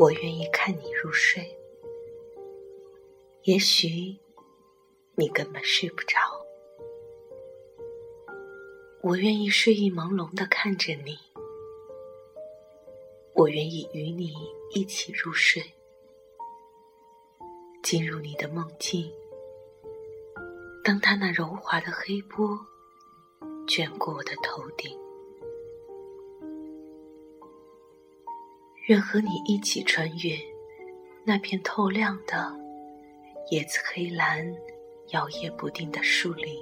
我愿意看你入睡，也许你根本睡不着。我愿意睡意朦胧的看着你，我愿意与你一起入睡，进入你的梦境。当他那柔滑的黑波卷过我的头顶。愿和你一起穿越那片透亮的叶子黑蓝、摇曳不定的树林，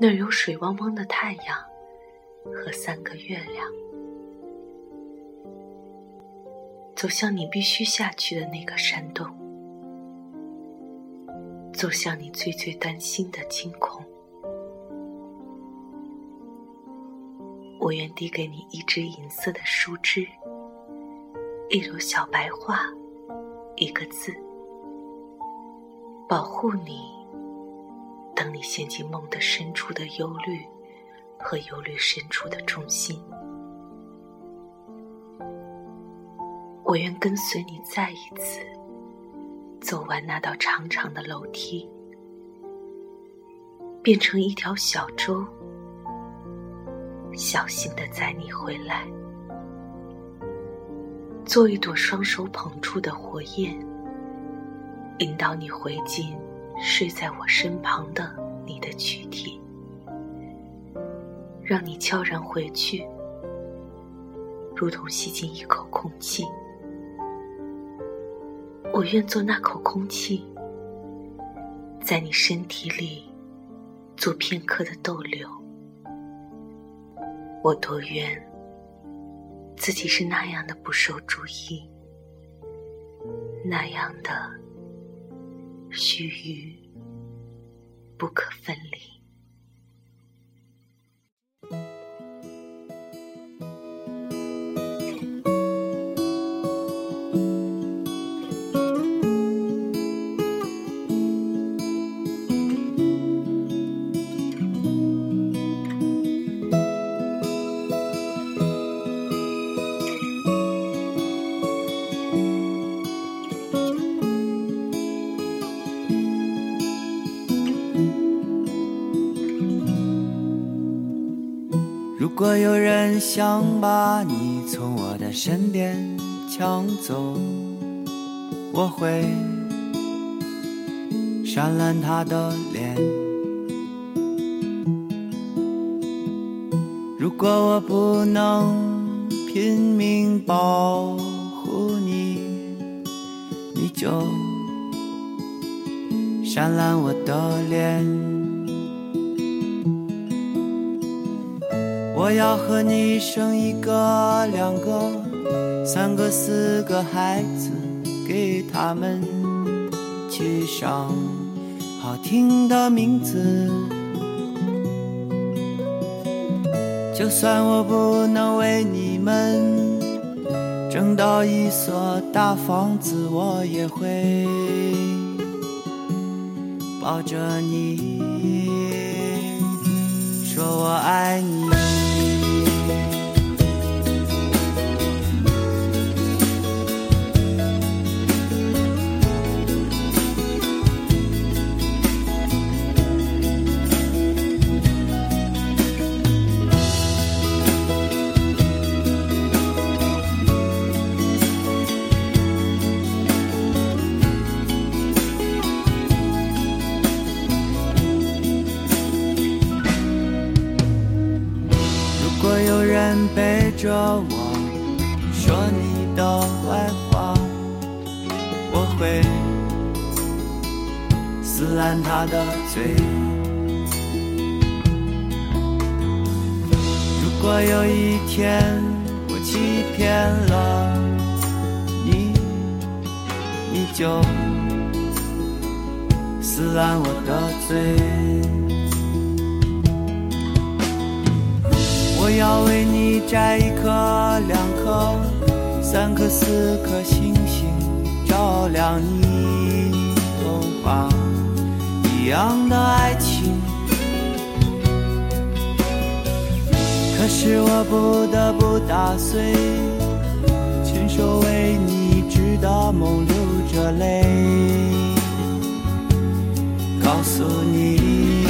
那儿有水汪汪的太阳和三个月亮，走向你必须下去的那个山洞，走向你最最担心的惊恐。我愿递给你一支银色的树枝，一朵小白花，一个字，保护你。等你陷进梦的深处的忧虑和忧虑深处的中心，我愿跟随你再一次走完那道长长的楼梯，变成一条小舟。小心的载你回来，做一朵双手捧住的火焰，引导你回进睡在我身旁的你的躯体，让你悄然回去，如同吸进一口空气。我愿做那口空气，在你身体里做片刻的逗留。我多愿自己是那样的不受注意，那样的须臾不可分离。如果有人想把你从我的身边抢走，我会扇烂他的脸。如果我不能拼命保护你，你就扇烂我的脸。我要和你生一个、两个、三个、四个孩子，给他们起上好听的名字。就算我不能为你们挣到一所大房子，我也会抱着你，说我爱你。背着我说你的坏话，我会撕烂他的嘴。如果有一天我欺骗了你，你就撕烂我的嘴。我要为你摘一颗、两颗、三颗、四颗星星，照亮你童话一样的爱情。可是我不得不打碎，亲手为你织的梦流着泪，告诉你。